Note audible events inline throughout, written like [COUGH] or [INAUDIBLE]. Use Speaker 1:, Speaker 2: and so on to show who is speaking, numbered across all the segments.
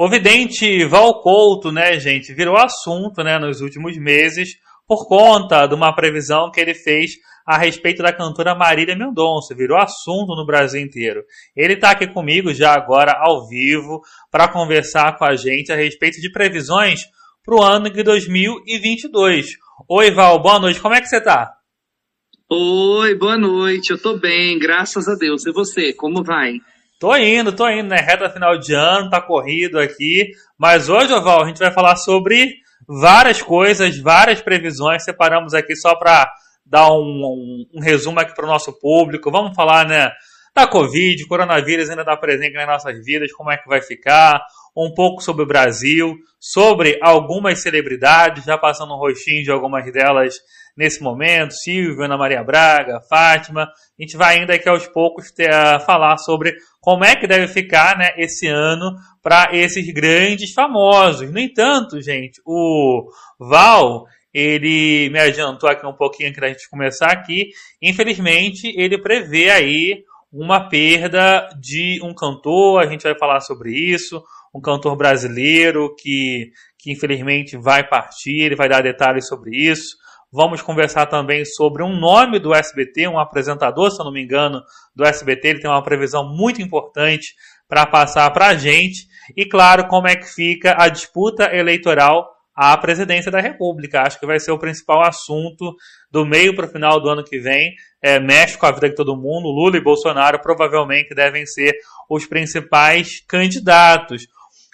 Speaker 1: O vidente Val Couto, né, gente, virou assunto, né, nos últimos meses por conta de uma previsão que ele fez a respeito da cantora Marília Mendonça. Virou assunto no Brasil inteiro. Ele está aqui comigo já agora ao vivo para conversar com a gente a respeito de previsões para o ano de 2022. Oi, Val, boa noite. Como é que você está?
Speaker 2: Oi, boa noite. Eu tô bem, graças a Deus. E você, como vai?
Speaker 1: Tô indo, tô indo, né? Reta final de ano, tá corrido aqui. Mas hoje, Val, a gente vai falar sobre várias coisas, várias previsões. Separamos aqui só para dar um, um, um, resumo aqui para o nosso público. Vamos falar, né? Da Covid, coronavírus ainda está presente nas nossas vidas, como é que vai ficar, um pouco sobre o Brasil, sobre algumas celebridades, já passando um rostinho de algumas delas nesse momento, Silvio, Ana Maria Braga, Fátima. A gente vai ainda aqui aos poucos ter, uh, falar sobre como é que deve ficar né, esse ano para esses grandes famosos. No entanto, gente, o Val, ele me adiantou aqui um pouquinho antes da gente começar aqui. Infelizmente, ele prevê aí uma perda de um cantor, a gente vai falar sobre isso, um cantor brasileiro que, que infelizmente vai partir, ele vai dar detalhes sobre isso. Vamos conversar também sobre um nome do SBT, um apresentador, se eu não me engano, do SBT. Ele tem uma previsão muito importante para passar para a gente. E, claro, como é que fica a disputa eleitoral à presidência da República. Acho que vai ser o principal assunto do meio para o final do ano que vem. É, mexe com a vida de todo mundo. Lula e Bolsonaro provavelmente devem ser os principais candidatos.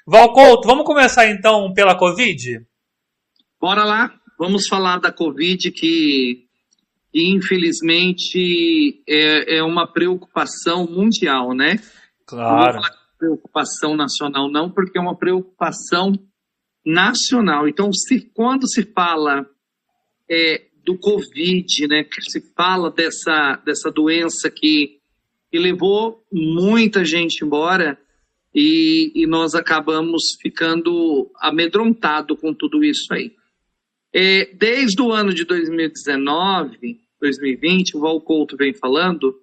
Speaker 1: Valcouto, vamos começar então pela Covid?
Speaker 2: Bora lá. Vamos falar da Covid, que, infelizmente é, é, uma preocupação mundial, né?
Speaker 1: Claro.
Speaker 2: Não é preocupação nacional, não, porque é uma preocupação nacional. Então, se, quando se fala é, do Covid, né, que se fala dessa, dessa doença que, que levou muita gente embora, e, e, nós acabamos ficando amedrontado com tudo isso aí. É, desde o ano de 2019, 2020, o Val Couto vem falando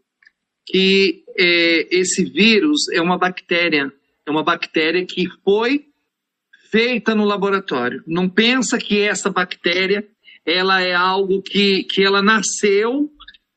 Speaker 2: que é, esse vírus é uma bactéria, é uma bactéria que foi feita no laboratório. Não pensa que essa bactéria ela é algo que, que ela nasceu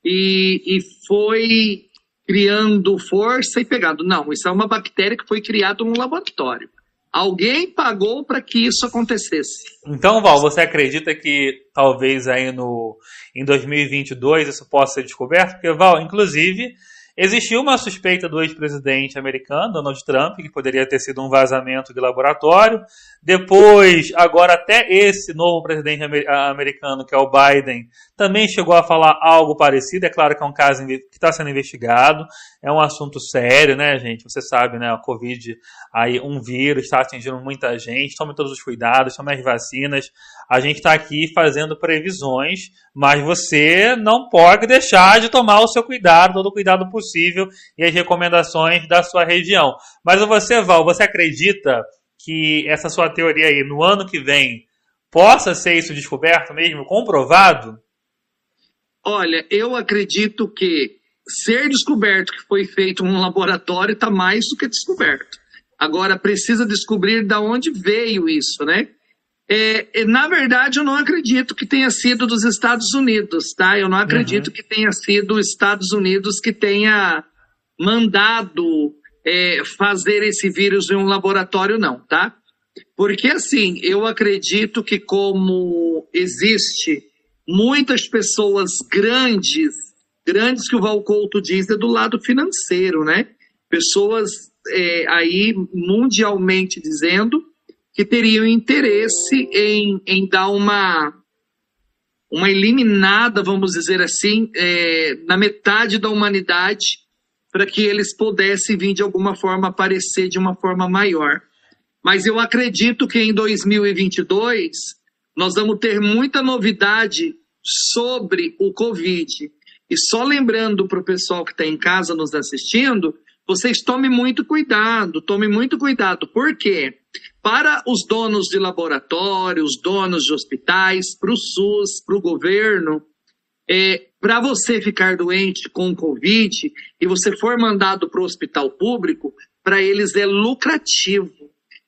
Speaker 2: e, e foi criando força e pegado. Não, isso é uma bactéria que foi criada no laboratório. Alguém pagou para que isso acontecesse.
Speaker 1: Então, Val, você acredita que talvez aí no em 2022 isso possa ser descoberto? Porque, Val, inclusive, Existiu uma suspeita do ex-presidente americano, Donald Trump, que poderia ter sido um vazamento de laboratório. Depois, agora até esse novo presidente americano, que é o Biden, também chegou a falar algo parecido. É claro que é um caso que está sendo investigado, é um assunto sério, né, gente? Você sabe, né? A Covid, aí um vírus está atingindo muita gente. Tome todos os cuidados, tome as vacinas. A gente está aqui fazendo previsões, mas você não pode deixar de tomar o seu cuidado, todo o cuidado possível e as recomendações da sua região. Mas você, Val, você acredita que essa sua teoria aí, no ano que vem, possa ser isso descoberto mesmo, comprovado?
Speaker 2: Olha, eu acredito que ser descoberto que foi feito num laboratório está mais do que descoberto. Agora precisa descobrir de onde veio isso, né? É, é, na verdade, eu não acredito que tenha sido dos Estados Unidos, tá? Eu não acredito uhum. que tenha sido os Estados Unidos que tenha mandado é, fazer esse vírus em um laboratório, não, tá? Porque, assim, eu acredito que como existe muitas pessoas grandes, grandes que o Valcouto diz é do lado financeiro, né? Pessoas é, aí mundialmente dizendo que teriam interesse em, em dar uma, uma eliminada, vamos dizer assim, é, na metade da humanidade, para que eles pudessem vir de alguma forma aparecer de uma forma maior. Mas eu acredito que em 2022 nós vamos ter muita novidade sobre o Covid. E só lembrando para o pessoal que está em casa nos assistindo, vocês tomem muito cuidado, tomem muito cuidado. Por quê? Para os donos de laboratórios, donos de hospitais, para o SUS, para o governo, é, para você ficar doente com Covid e você for mandado para o hospital público, para eles é lucrativo.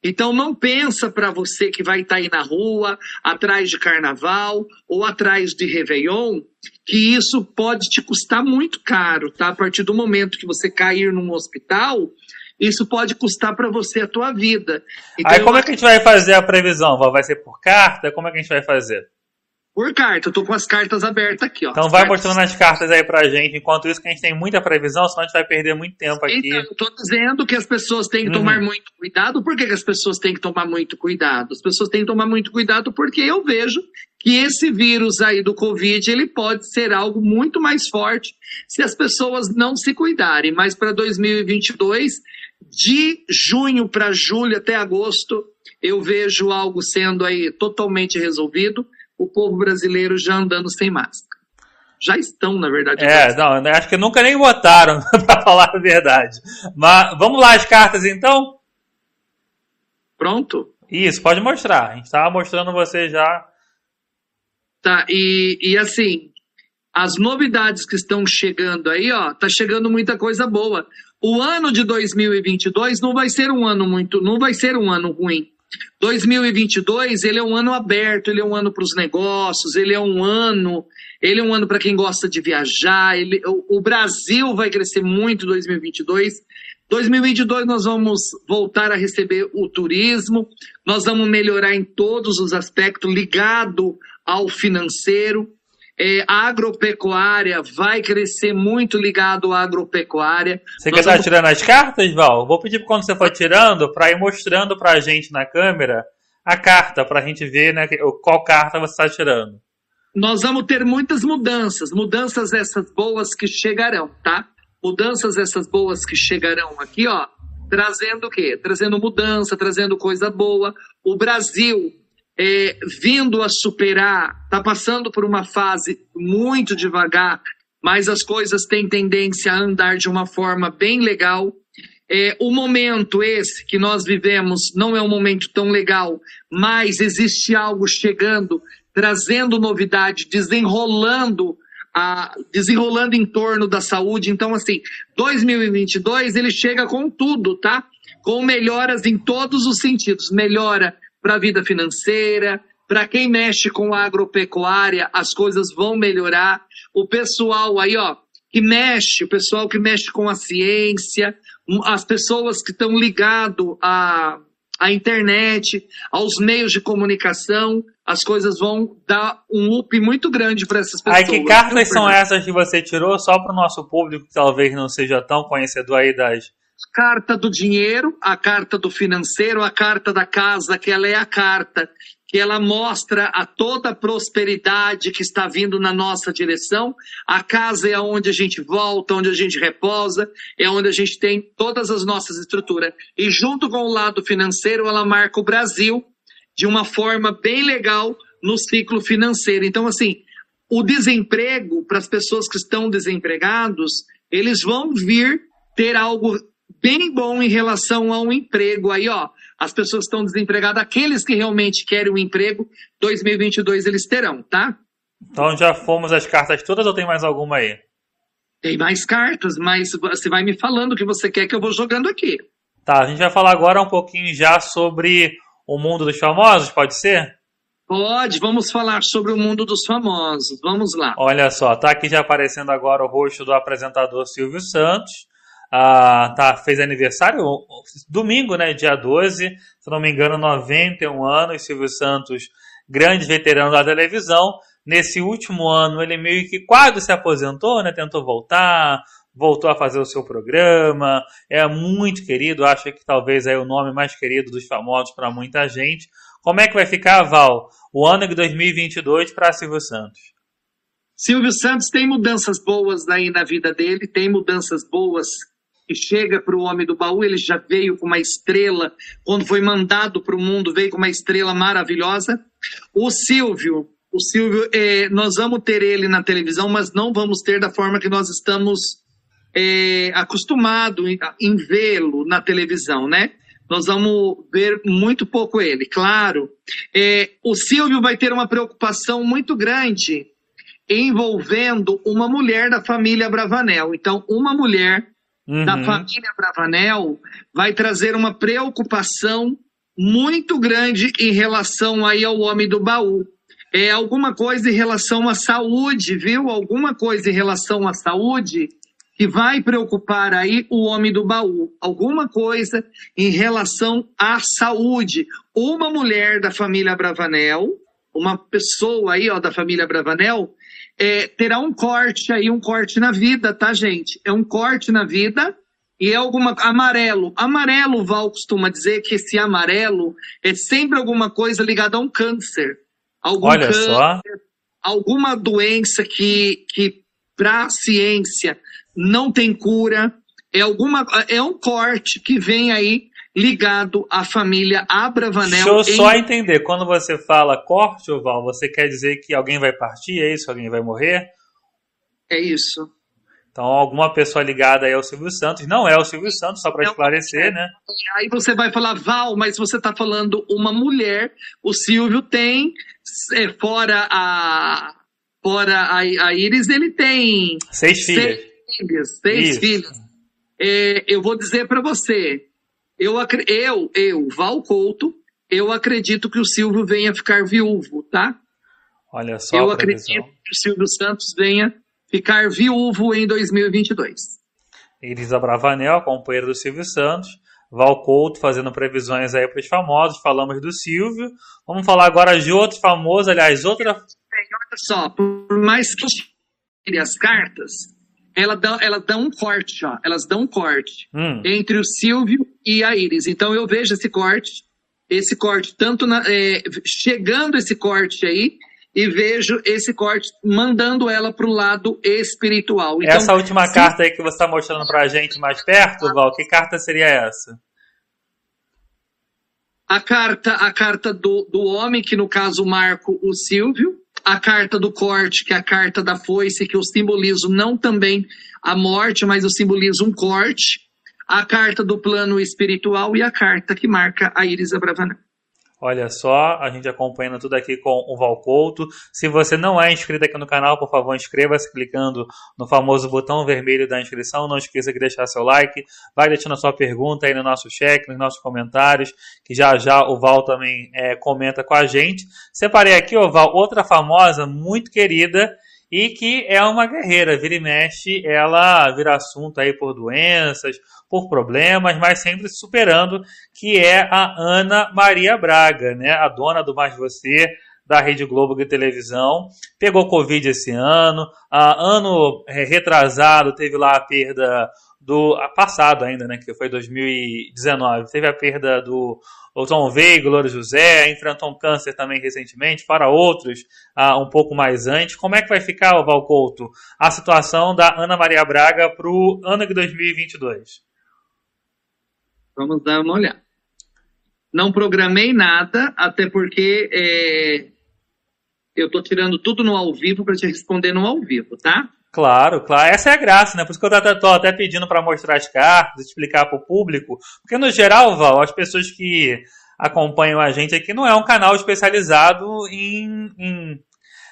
Speaker 2: Então não pensa para você que vai estar tá aí na rua, atrás de carnaval ou atrás de Réveillon, que isso pode te custar muito caro, tá? A partir do momento que você cair num hospital, isso pode custar para você a tua vida.
Speaker 1: Então, Aí como é que a gente vai fazer a previsão? Vai ser por carta? Como é que a gente vai fazer?
Speaker 2: Por carta, eu tô com as cartas abertas aqui, ó.
Speaker 1: Então vai cartas... mostrando as cartas aí pra gente, enquanto isso que a gente tem muita previsão, senão a gente vai perder muito tempo aqui. Então,
Speaker 2: eu tô dizendo que as pessoas têm que uhum. tomar muito cuidado. Por que, que as pessoas têm que tomar muito cuidado? As pessoas têm que tomar muito cuidado porque eu vejo que esse vírus aí do Covid, ele pode ser algo muito mais forte se as pessoas não se cuidarem. Mas para 2022, de junho para julho até agosto, eu vejo algo sendo aí totalmente resolvido, o povo brasileiro já andando sem máscara. Já estão, na verdade.
Speaker 1: É, não, acho que nunca nem botaram, [LAUGHS] para falar a verdade. Mas vamos lá as cartas então?
Speaker 2: Pronto?
Speaker 1: Isso, pode mostrar. A gente estava mostrando você já.
Speaker 2: Tá, e, e assim, as novidades que estão chegando aí, ó, tá chegando muita coisa boa. O ano de 2022 não vai ser um ano muito, não vai ser um ano ruim. 2022 ele é um ano aberto, ele é um ano para os negócios, ele é um ano, ele é um ano para quem gosta de viajar. Ele, o, o Brasil vai crescer muito em 2022. 2022 nós vamos voltar a receber o turismo, nós vamos melhorar em todos os aspectos ligado ao financeiro. É, a agropecuária vai crescer muito ligado à agropecuária.
Speaker 1: Você quer estar vamos... tirando as cartas, Val? Vou pedir quando você for tirando, para ir mostrando para a gente na câmera a carta, para a gente ver né, qual carta você está tirando.
Speaker 2: Nós vamos ter muitas mudanças, mudanças essas boas que chegarão, tá? Mudanças essas boas que chegarão aqui, ó, trazendo o quê? Trazendo mudança, trazendo coisa boa. O Brasil é, vindo a superar, está passando por uma fase muito devagar, mas as coisas têm tendência a andar de uma forma bem legal. É, o momento esse que nós vivemos não é um momento tão legal, mas existe algo chegando, trazendo novidade, desenrolando a, desenrolando em torno da saúde. Então, assim, 2022 ele chega com tudo, tá? Com melhoras em todos os sentidos. Melhora para a vida financeira, para quem mexe com a agropecuária, as coisas vão melhorar. O pessoal aí, ó, que mexe, o pessoal que mexe com a ciência, as pessoas que estão ligados à, à internet, aos meios de comunicação, as coisas vão dar um up muito grande para essas pessoas.
Speaker 1: Aí, que cartas são essas que você tirou só para o nosso público que talvez não seja tão conhecedor aí das
Speaker 2: carta do dinheiro, a carta do financeiro, a carta da casa, que ela é a carta que ela mostra a toda a prosperidade que está vindo na nossa direção. A casa é onde a gente volta, onde a gente reposa, é onde a gente tem todas as nossas estruturas. E junto com o lado financeiro, ela marca o Brasil de uma forma bem legal no ciclo financeiro. Então, assim, o desemprego para as pessoas que estão desempregados, eles vão vir ter algo bem bom em relação ao emprego. Aí, ó, as pessoas estão desempregadas, aqueles que realmente querem um emprego, 2022 eles terão, tá?
Speaker 1: Então já fomos as cartas todas ou tem mais alguma aí?
Speaker 2: Tem mais cartas, mas você vai me falando o que você quer que eu vou jogando aqui.
Speaker 1: Tá, a gente vai falar agora um pouquinho já sobre o mundo dos famosos, pode ser?
Speaker 2: Pode, vamos falar sobre o mundo dos famosos. Vamos lá.
Speaker 1: Olha só, tá aqui já aparecendo agora o rosto do apresentador Silvio Santos. Ah, tá, fez aniversário domingo, né, dia 12, se não me engano, 91 anos, Silvio Santos, grande veterano da televisão. Nesse último ano, ele meio que quase se aposentou, né, tentou voltar, voltou a fazer o seu programa, é muito querido, acho que talvez é o nome mais querido dos famosos para muita gente. Como é que vai ficar, Val, o ano de 2022 para Silvio Santos?
Speaker 2: Silvio Santos tem mudanças boas aí na vida dele, tem mudanças boas chega para o homem do baú, ele já veio com uma estrela, quando foi mandado para o mundo, veio com uma estrela maravilhosa. O Silvio, o Silvio, é, nós vamos ter ele na televisão, mas não vamos ter da forma que nós estamos é, acostumados em, em vê-lo na televisão, né? Nós vamos ver muito pouco ele, claro. É, o Silvio vai ter uma preocupação muito grande envolvendo uma mulher da família Bravanel. Então, uma mulher uhum. da família Bravanel vai trazer uma preocupação muito grande em relação aí ao homem do baú. É alguma coisa em relação à saúde, viu? Alguma coisa em relação à saúde que vai preocupar aí o homem do baú. Alguma coisa em relação à saúde. Uma mulher da família Bravanel, uma pessoa aí ó, da família Bravanel, é, terá um corte aí, um corte na vida, tá, gente? É um corte na vida e é alguma. Amarelo. Amarelo, Val costuma dizer que esse amarelo é sempre alguma coisa ligada a um câncer. Algum
Speaker 1: Olha
Speaker 2: câncer,
Speaker 1: só.
Speaker 2: alguma doença que, que para a ciência não tem cura. É, alguma, é um corte que vem aí ligado à família Abravanel.
Speaker 1: Deixa eu
Speaker 2: em-
Speaker 1: só entender. Quando você fala corte, Val, você quer dizer que alguém vai partir? É isso? Alguém vai morrer?
Speaker 2: É isso.
Speaker 1: Então, alguma pessoa ligada aí ao Silvio Santos. Não é o Silvio Santos, só para esclarecer, né?
Speaker 2: Aí você vai falar, Val, mas você está falando uma mulher. O Silvio tem, é, fora a fora a, a Iris, ele tem
Speaker 1: Seis filhas.
Speaker 2: seis filhas. Seis
Speaker 1: Isso.
Speaker 2: filhas. É, eu vou dizer para você, eu, eu, eu, Val Couto, eu acredito que o Silvio venha ficar viúvo, tá?
Speaker 1: Olha só
Speaker 2: eu acredito que o Silvio Santos venha ficar viúvo em 2022.
Speaker 1: Elisa Bravanel, companheira do Silvio Santos. Val Couto fazendo previsões aí para os famosos. Falamos do Silvio. Vamos falar agora de outro famoso, aliás, outra.
Speaker 2: Olha só, por mais que tire as cartas, ela dá, ela dá um corte, ó. Elas dão um corte
Speaker 1: Hum,
Speaker 2: entre o Silvio e a Iris. Então eu vejo esse corte, esse corte, tanto na, é, chegando esse corte aí, e vejo esse corte mandando ela para o lado espiritual. Então,
Speaker 1: essa última
Speaker 2: se-
Speaker 1: carta aí que você está mostrando para a gente mais perto, Val, que carta seria essa?
Speaker 2: a carta, a carta do, do homem, que no caso marco o Silvio, a carta do corte, que é a carta da foice, que eu simbolizo não também a morte, mas eu simbolizo um corte, a carta do plano espiritual e a carta que marca a Iris Abravanel.
Speaker 1: Olha só, a gente acompanhando tudo aqui com o Val Couto. Se você não é inscrito aqui no canal, por favor, inscreva-se clicando no famoso botão vermelho da inscrição. Não esqueça de deixar seu like. Vai deixando a sua pergunta aí no nosso chat, nos nossos comentários, que já já o Val também é, comenta com a gente. Separei aqui, ó, Val, outra famosa, muito querida, e que é uma guerreira. Vira e mexe, ela vira assunto aí por doenças, por problemas, mas sempre se superando, que é a Ana Maria Braga, né? A dona do Mais Você, da Rede Globo de televisão. Pegou Covid esse ano. Ano é, retrasado teve lá a perda do passado ainda, né? Que foi 2019. Teve a perda do Tom Veiga, Louro José, enfrentou um câncer também recentemente, para outros ah, um pouco mais antes. Como é que vai ficar, Valcouto, a situação da Ana Maria Braga para o ano de 2022?
Speaker 2: Vamos dar uma olhada. Não programei nada, até porque é, eu estou tirando tudo no ao vivo para te responder no ao vivo, tá?
Speaker 1: Claro, claro. Essa é a graça, né? Por isso que eu tô até pedindo para mostrar as cartas, explicar para o público. Porque, no geral, Val, as pessoas que acompanham a gente aqui não é um canal especializado em, em,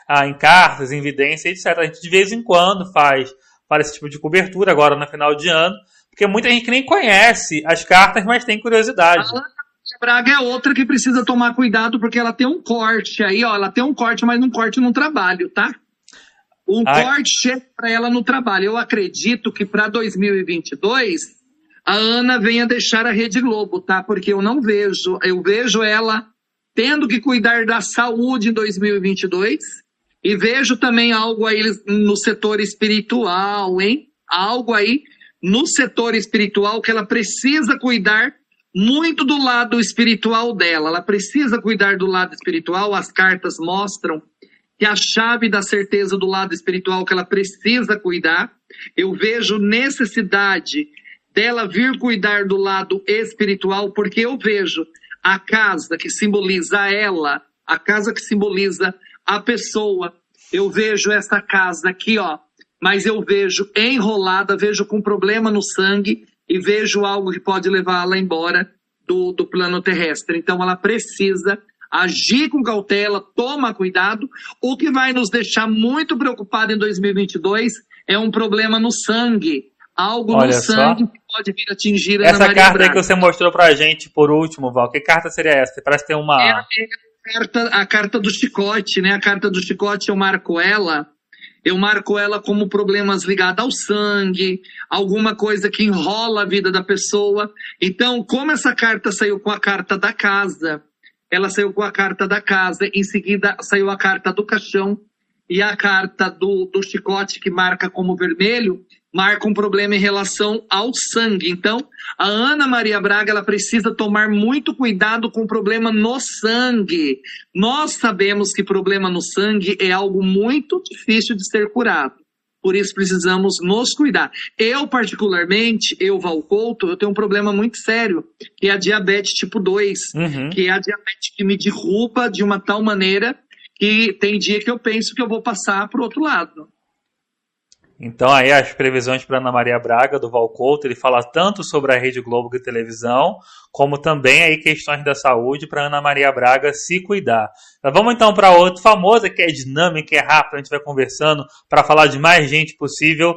Speaker 1: ah, em cartas, em evidência, etc. A gente de vez em quando faz, faz esse tipo de cobertura, agora no final de ano, porque muita gente nem conhece as cartas, mas tem curiosidade.
Speaker 2: A Ana Braga é outra que precisa tomar cuidado porque ela tem um corte aí, ó. Ela tem um corte, mas um corte no trabalho, tá? Um
Speaker 1: Ai.
Speaker 2: corte chega para ela no trabalho. Eu acredito que para 2022 a Ana venha deixar a Rede Globo, tá? Porque eu não vejo, eu vejo ela tendo que cuidar da saúde em 2022 e vejo também algo aí no setor espiritual, hein? Algo aí no setor espiritual que ela precisa cuidar muito do lado espiritual dela. Ela precisa cuidar do lado espiritual. As cartas mostram que a chave da certeza do lado espiritual que ela precisa cuidar. Eu vejo necessidade dela vir cuidar do lado espiritual, porque eu vejo a casa que simboliza ela, a casa que simboliza a pessoa. Eu vejo essa casa aqui, ó, mas eu vejo enrolada, vejo com problema no sangue e vejo algo que pode levá-la embora do, do plano terrestre. Então ela precisa agir com cautela, toma cuidado. O que vai nos deixar muito preocupado em 2022 é um problema no sangue. algo Olha no sangue que pode vir atingir a
Speaker 1: Essa carta Braga. aí que você mostrou pra gente por último, Val, que carta seria essa? Parece ter uma. É, é
Speaker 2: a, carta, a carta do chicote, né? A carta do chicote eu marco ela. Eu marco ela como problemas ligados ao sangue, alguma coisa que enrola a vida da pessoa. Então, como essa carta saiu com a carta da casa, ela saiu com a carta da casa, em seguida saiu a carta do caixão e a carta do, do chicote que marca como vermelho, marca um problema em relação ao sangue. Então, a Ana Maria Braga ela precisa tomar muito cuidado com o problema no sangue. Nós sabemos que problema no sangue é algo muito difícil de ser curado. Por isso precisamos nos cuidar. Eu, particularmente, eu, Valcouto, eu tenho um problema muito sério, que é a diabetes tipo 2, uhum. que é a diabetes que me derruba de uma tal maneira que tem dia que eu penso que eu vou passar para o outro lado.
Speaker 1: Então aí as previsões para Ana Maria Braga do Valcouto, ele fala tanto sobre a Rede Globo de televisão, como também aí questões da saúde para Ana Maria Braga se cuidar. Vamos então para outro famoso que é dinâmico, é rápido, a gente vai conversando para falar de mais gente possível.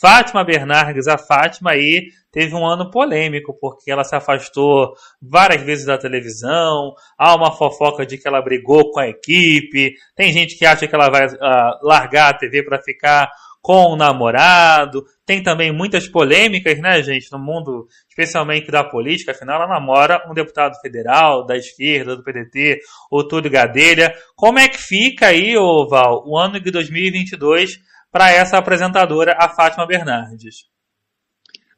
Speaker 1: Fátima Bernardes, a Fátima aí teve um ano polêmico, porque ela se afastou várias vezes da televisão, há uma fofoca de que ela brigou com a equipe, tem gente que acha que ela vai uh, largar a TV para ficar com o namorado. Tem também muitas polêmicas, né, gente, no mundo, especialmente da política. Afinal, ela namora um deputado federal da esquerda, do PDT, o Túlio Gadelha. Como é que fica aí, ô Val, o ano de 2022 para essa apresentadora, a Fátima Bernardes?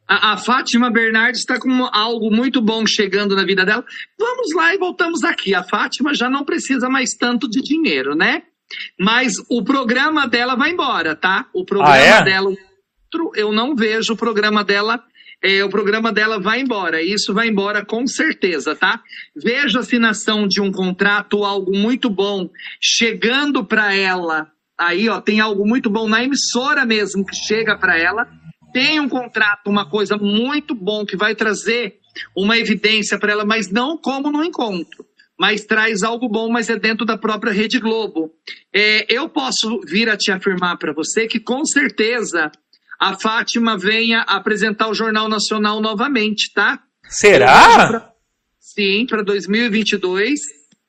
Speaker 2: A, a, Fátima Bernardes está com algo muito bom chegando na vida dela. Vamos lá e voltamos aqui. A Fátima já não precisa mais tanto de dinheiro, né? Mas o programa dela vai embora, tá? O programa ah, é? dela, eu não vejo o programa dela. É, o programa dela vai embora, isso vai embora com certeza, tá? Vejo a assinação de um contrato, algo muito bom, chegando para ela. Aí, ó, tem algo muito bom na emissora mesmo que chega para ela. Tem um contrato, uma coisa muito bom que vai trazer uma evidência para ela, mas não como no encontro mas traz algo bom, mas é dentro da própria Rede Globo. É, eu posso vir a te afirmar para você que com certeza a Fátima venha apresentar o Jornal Nacional novamente, tá?
Speaker 1: Será? Pra,
Speaker 2: sim, para 2022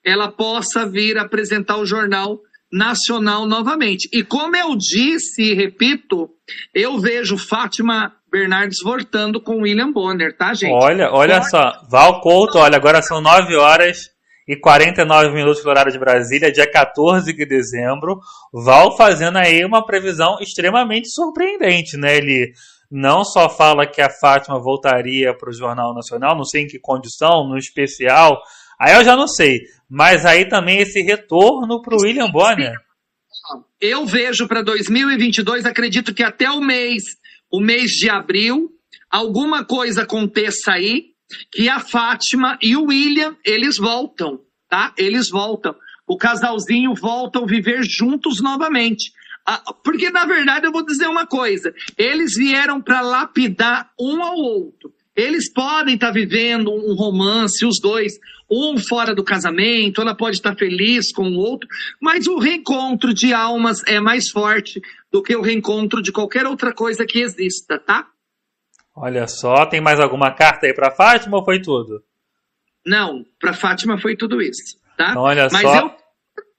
Speaker 2: ela possa vir apresentar o Jornal Nacional novamente. E como eu disse e repito, eu vejo Fátima Bernardes voltando com William Bonner, tá, gente?
Speaker 1: Olha, olha só, Val Couto, olha, agora são 9 horas e 49 minutos do horário de Brasília, dia 14 de dezembro. Val fazendo aí uma previsão extremamente surpreendente, né? Ele não só fala que a Fátima voltaria para o Jornal Nacional, não sei em que condição, no especial, aí eu já não sei, mas aí também esse retorno para o William Bonner.
Speaker 2: Eu vejo para 2022, acredito que até o mês, o mês de abril, alguma coisa aconteça aí que a Fátima e o William, eles voltam, tá? Eles voltam. O casalzinho voltam a viver juntos novamente. Ah, porque, na verdade, eu vou dizer uma coisa: eles vieram para lapidar um ao outro. Eles podem estar tá vivendo um romance, os dois, um fora do casamento, ela pode estar tá feliz com o outro, mas o reencontro de almas é mais forte do que o reencontro de qualquer outra coisa que exista, tá?
Speaker 1: Olha só, tem mais alguma carta aí para Fátima ou foi tudo?
Speaker 2: Não, para Fátima foi tudo isso, tá?
Speaker 1: Então, olha
Speaker 2: Mas
Speaker 1: só.
Speaker 2: eu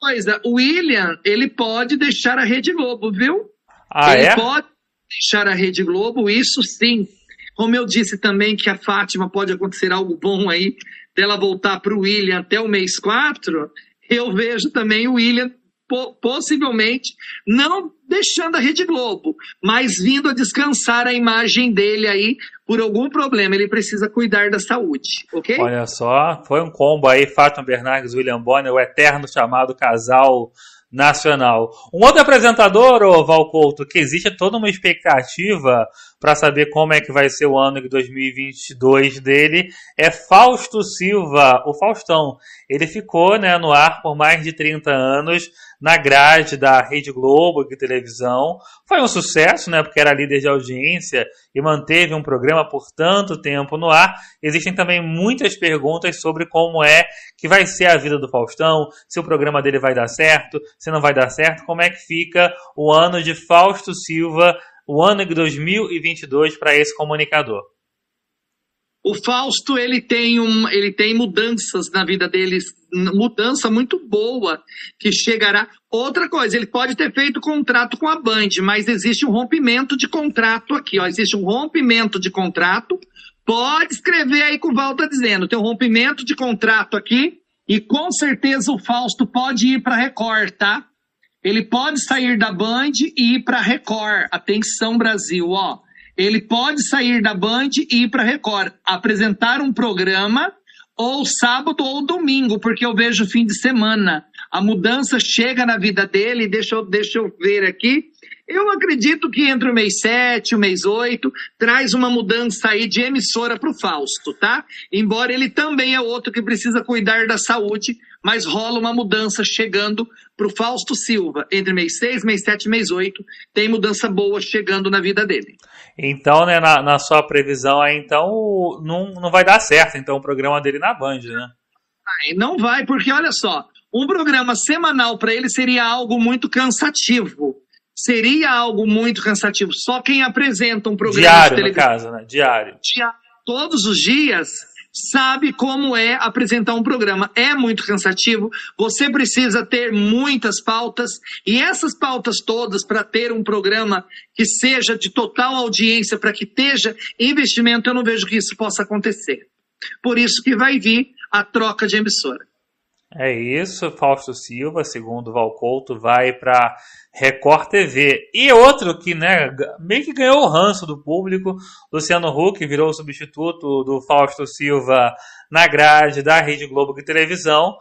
Speaker 2: coisa, o William, ele pode deixar a Rede Globo, viu?
Speaker 1: Ah,
Speaker 2: ele
Speaker 1: é?
Speaker 2: pode deixar a Rede Globo, isso sim. Como eu disse também que a Fátima pode acontecer algo bom aí, dela voltar para o William até o mês 4, eu vejo também o William possivelmente não deixando a Rede Globo, mas vindo a descansar a imagem dele aí por algum problema. Ele precisa cuidar da saúde, ok?
Speaker 1: Olha só, foi um combo aí, Fátima Bernardes, William Bonner, o eterno chamado casal nacional. Um outro apresentador, o Valcouto, que existe toda uma expectativa para saber como é que vai ser o ano de 2022 dele, é Fausto Silva, o Faustão. Ele ficou né, no ar por mais de 30 anos, na grade da Rede Globo de televisão. Foi um sucesso, né, porque era líder de audiência e manteve um programa por tanto tempo no ar. Existem também muitas perguntas sobre como é que vai ser a vida do Faustão, se o programa dele vai dar certo, se não vai dar certo, como é que fica o ano de Fausto Silva o ano de 2022 para esse comunicador?
Speaker 2: O Fausto ele tem um, ele tem mudanças na vida dele, mudança muito boa que chegará. Outra coisa, ele pode ter feito contrato com a Band, mas existe um rompimento de contrato aqui, ó. Existe um rompimento de contrato. Pode escrever aí que o Val tá dizendo. Tem um rompimento de contrato aqui e com certeza o Fausto pode ir para Record, tá? Ele pode sair da Band e ir para Record. Atenção Brasil, ó ele pode sair da Band e ir para Record, apresentar um programa ou sábado ou domingo, porque eu vejo fim de semana. A mudança chega na vida dele, deixa eu, deixa eu ver aqui. Eu acredito que entre o mês 7 e o mês 8 traz uma mudança aí de emissora para o Fausto, tá? Embora ele também é outro que precisa cuidar da saúde, mas rola uma mudança chegando para o Fausto Silva. Entre mês 6, mês 7 e mês 8, tem mudança boa chegando na vida dele.
Speaker 1: Então, né, na, na sua previsão aí, então, não, não vai dar certo, então, o programa dele na Band, né?
Speaker 2: Não vai, porque olha só, um programa semanal para ele seria algo muito cansativo. Seria algo muito cansativo. Só quem apresenta um programa
Speaker 1: Diário, de televisão. No caso, né? Diário.
Speaker 2: Todos os dias sabe como é apresentar um programa. É muito cansativo, você precisa ter muitas pautas, e essas pautas todas, para ter um programa que seja de total audiência, para que esteja investimento, eu não vejo que isso possa acontecer. Por isso que vai vir a troca de emissora.
Speaker 1: É isso, Fausto Silva, segundo Valcouto, vai para Record TV. E outro que né, meio que ganhou o ranço do público, Luciano Huck, virou substituto do Fausto Silva na grade da Rede Globo de televisão.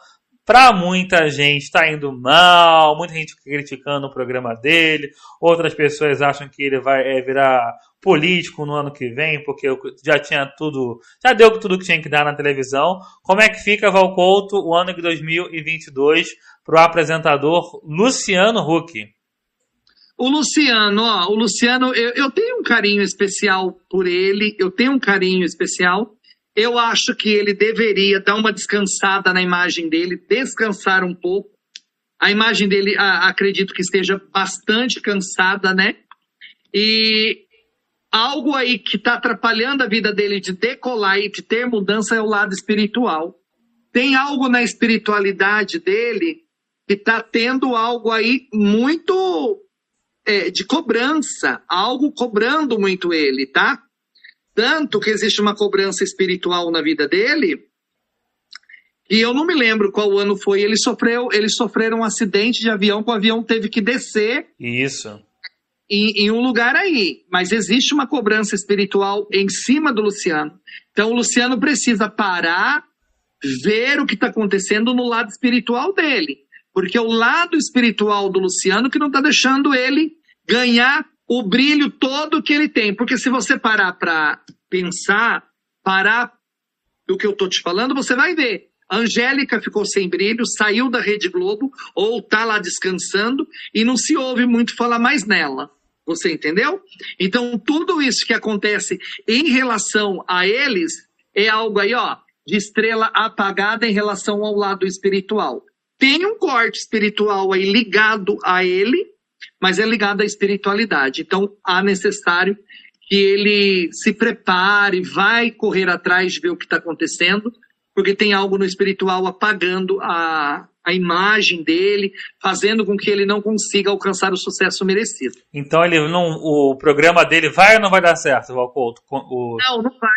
Speaker 1: Para muita gente está indo mal, muita gente criticando o programa dele, outras pessoas acham que ele vai é, virar político no ano que vem, porque já tinha tudo, já deu tudo que tinha que dar na televisão. Como é que fica, Valcouto, o ano de 2022 para o apresentador Luciano Huck?
Speaker 2: O Luciano, ó, o Luciano, eu, eu tenho um carinho especial por ele, eu tenho um carinho especial. Eu acho que ele deveria dar uma descansada na imagem dele, descansar um pouco. A imagem dele, a, acredito que esteja bastante cansada, né? E algo aí que está atrapalhando a vida dele de decolar e de ter mudança é o lado espiritual. Tem algo na espiritualidade dele que está tendo algo aí muito é, de cobrança, algo cobrando muito ele, tá? Tanto que existe uma cobrança espiritual na vida dele, e eu não me lembro qual ano foi, ele sofreu, eles sofreram um acidente de avião, que o avião teve que descer.
Speaker 1: Isso.
Speaker 2: Em, em, um lugar aí. Mas existe uma cobrança espiritual em cima do Luciano. Então o Luciano precisa parar, ver o que está acontecendo no lado espiritual dele. Porque é o lado espiritual do Luciano que não está deixando ele ganhar o brilho todo que ele tem. Porque se você parar para pensar, parar do que eu estou te falando, você vai ver. Angélica ficou sem brilho, saiu da Rede Globo, ou está lá descansando, e não se ouve muito falar mais nela. Você entendeu? Então, tudo isso que acontece em relação a eles é algo aí, ó, de estrela apagada em relação ao lado espiritual. Tem um corte espiritual aí ligado a ele, mas é ligado à espiritualidade. Então, há necessário que ele se prepare, vai correr atrás de ver o que está acontecendo, porque tem algo no espiritual apagando a, a imagem dele, fazendo com que ele não consiga alcançar o sucesso merecido.
Speaker 1: Então ele não, o programa dele vai ou não vai dar certo, Valcouto? O...
Speaker 2: Não, não vai.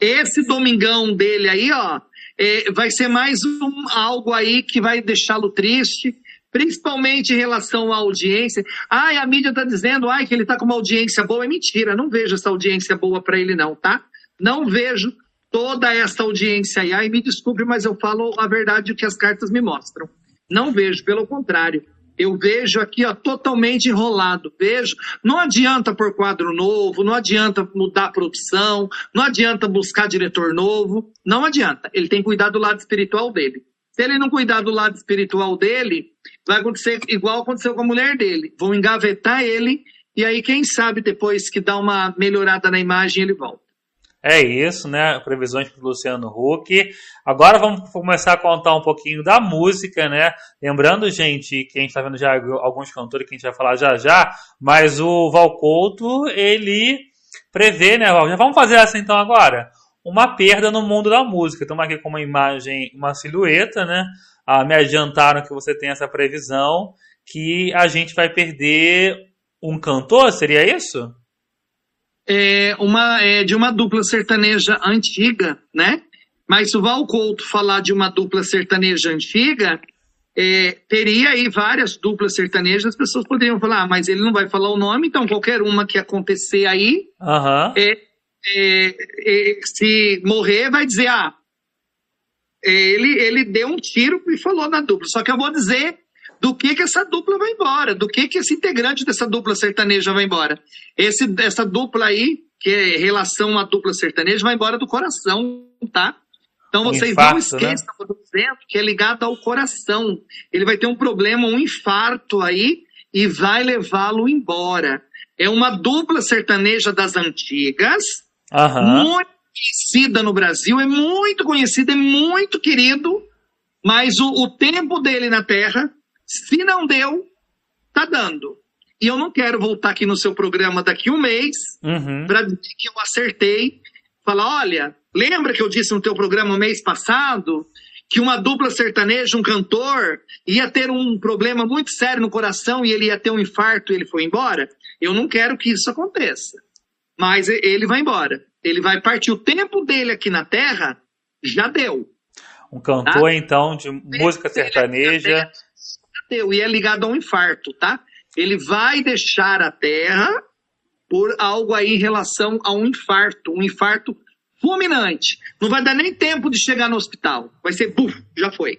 Speaker 2: Esse domingão dele aí, ó, é, vai ser mais um, algo aí que vai deixá-lo triste, principalmente em relação à audiência. Ai, a mídia está dizendo ai, que ele está com uma audiência boa. É mentira, não vejo essa audiência boa para ele, não, tá? Não vejo toda essa audiência aí. Me desculpe, mas eu falo a verdade que as cartas me mostram. Não vejo, pelo contrário. Eu vejo aqui, ó, totalmente enrolado. Vejo. Não adianta pôr quadro novo, não adianta mudar a produção, não adianta buscar diretor novo. Não adianta. Ele tem que cuidar do lado espiritual dele. Se ele não cuidar do lado espiritual dele, vai acontecer igual aconteceu com a mulher dele. Vão engavetar ele, e aí, quem sabe, depois que dá uma melhorada na imagem, ele volta.
Speaker 1: É isso, né? Previsões para Luciano Huck. Agora vamos começar a contar um pouquinho da música, né? Lembrando, gente, que a gente está vendo já alguns cantores que a gente vai falar já já, mas o Valcouto, ele prevê, né, Val? Já vamos fazer essa então agora? Uma perda no mundo da música. Estamos aqui com uma imagem, uma silhueta, né? Ah, me adiantaram que você tem essa previsão que a gente vai perder um cantor, seria isso?
Speaker 2: É, uma, é, de uma dupla sertaneja antiga, né? Mas se o Val Couto falar de uma dupla sertaneja antiga, é, teria aí várias duplas sertanejas, as pessoas poderiam falar, ah, mas ele não vai falar o nome, então qualquer uma que acontecer aí,
Speaker 1: uhum.
Speaker 2: se morrer, vai dizer, ah, ele, ele deu um tiro e falou na dupla. Só que eu vou dizer do que que essa dupla vai embora, do que que esse integrante dessa dupla sertaneja vai embora. Esse, essa dupla aí, que é relação à dupla sertaneja, vai embora do coração, tá? Então vocês infarto, não esqueçam né? do vento que é ligado ao coração. Ele vai ter um problema, um infarto aí e vai levá-lo embora. É uma dupla sertaneja das antigas,
Speaker 1: uhum.
Speaker 2: muito conhecida no Brasil, é muito conhecida, é muito querido, mas o, o tempo dele na Terra se não deu, tá dando. E eu não quero voltar aqui no seu programa daqui um mês
Speaker 1: uhum.
Speaker 2: para dizer que eu acertei. Falar, olha, lembra que eu disse no teu programa mês passado que uma dupla sertaneja, um cantor, ia ter um problema muito sério no coração e ele ia ter um infarto e ele foi embora? Eu não quero que isso aconteça. Mas ele vai embora. Ele vai partir. O tempo dele aqui na Terra já deu.
Speaker 1: Um cantor, tá? então, de música sertaneja
Speaker 2: bateu e é ligado a um infarto, tá? Ele vai deixar a Terra por algo aí em relação a um infarto, um infarto fulminante. Não vai dar nem tempo de chegar no hospital. Vai ser, buf, já foi.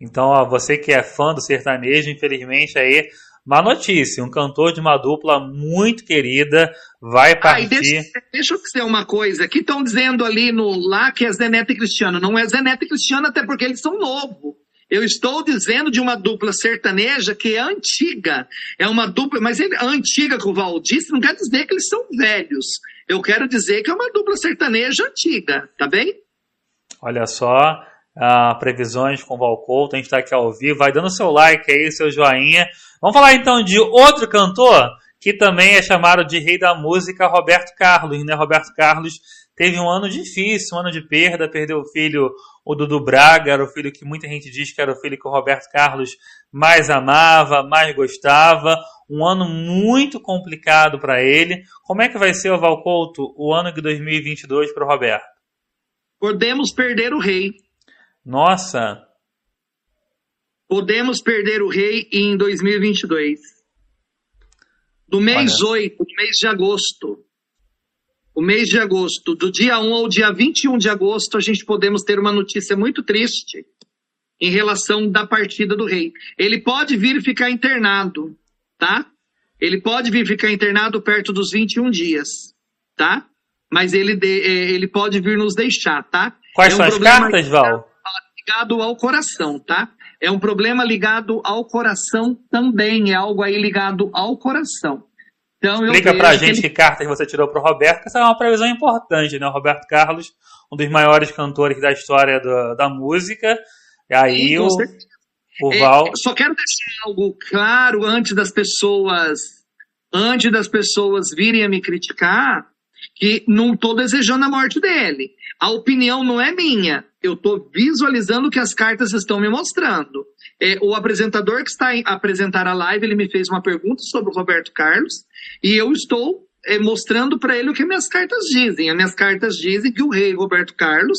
Speaker 1: Então, ó, você que é fã do sertanejo, infelizmente aí, má notícia, um cantor de uma dupla muito querida vai partir. Ah,
Speaker 2: deixa, deixa eu dizer uma coisa, que estão dizendo ali no lá que é Zeneta e Cristiano. Não é Zeneta e Cristiano, até porque eles são novos. Eu estou dizendo de uma dupla sertaneja que é antiga. É uma dupla, mas ele, antiga que o Val disse não quer dizer que eles são velhos. Eu quero dizer que é uma dupla sertaneja antiga, tá bem?
Speaker 1: Olha só, uh, previsões com o Val Couto, a gente está aqui ao vivo. Vai dando seu like aí, seu joinha. Vamos falar então de outro cantor que também é chamado de rei da música, Roberto Carlos, né? Roberto Carlos teve um ano difícil, um ano de perda, perdeu o filho, o Dudu Braga, era o filho que muita gente diz que era o filho que o Roberto Carlos mais amava, mais gostava. Um ano muito complicado para ele. Como é que vai ser, o Valcouto, o ano de 2022 para o Roberto?
Speaker 2: Podemos perder o rei.
Speaker 1: Nossa!
Speaker 2: Podemos perder o rei em 2022. Do mês Olha. 8, do mês de agosto, o mês de agosto, do dia 1 ao dia 21 de agosto, a gente podemos ter uma notícia muito triste em relação da partida do rei. Ele pode vir e ficar internado, tá? Ele pode vir ficar internado perto dos 21 dias, tá? Mas ele, de, é, ele pode vir nos deixar, tá?
Speaker 1: Quais é um são as cartas, Val?
Speaker 2: Ligado ao coração, tá? É um problema ligado ao coração também, é algo aí ligado ao coração.
Speaker 1: Então, Explica pra gente que, que cartas você tirou pro Roberto, que essa é uma previsão importante, né? O Roberto Carlos, um dos maiores cantores da história do, da música. E aí Sim, o, o Val. É,
Speaker 2: só quero deixar algo claro antes das pessoas. Antes das pessoas virem a me criticar, que não estou desejando a morte dele. A opinião não é minha. Eu estou visualizando o que as cartas estão me mostrando. É, o apresentador que está a apresentar a live, ele me fez uma pergunta sobre o Roberto Carlos e eu estou é, mostrando para ele o que minhas cartas dizem. As minhas cartas dizem que o rei Roberto Carlos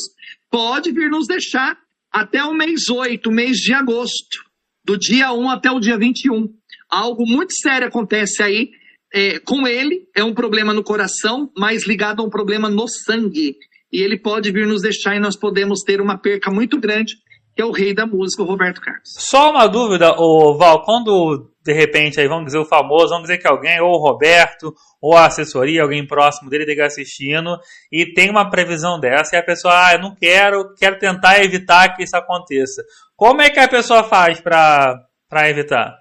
Speaker 2: pode vir nos deixar até o mês 8, mês de agosto, do dia 1 até o dia 21. Algo muito sério acontece aí é, com ele, é um problema no coração, mas ligado a um problema no sangue. E ele pode vir nos deixar e nós podemos ter uma perca muito grande que é o rei da música, o Roberto Carlos.
Speaker 1: Só uma dúvida, o Val, quando de repente aí vamos dizer o famoso, vamos dizer que alguém, ou o Roberto, ou a assessoria, alguém próximo dele esteja assistindo e tem uma previsão dessa e a pessoa, ah, eu não quero, quero tentar evitar que isso aconteça. Como é que a pessoa faz para evitar?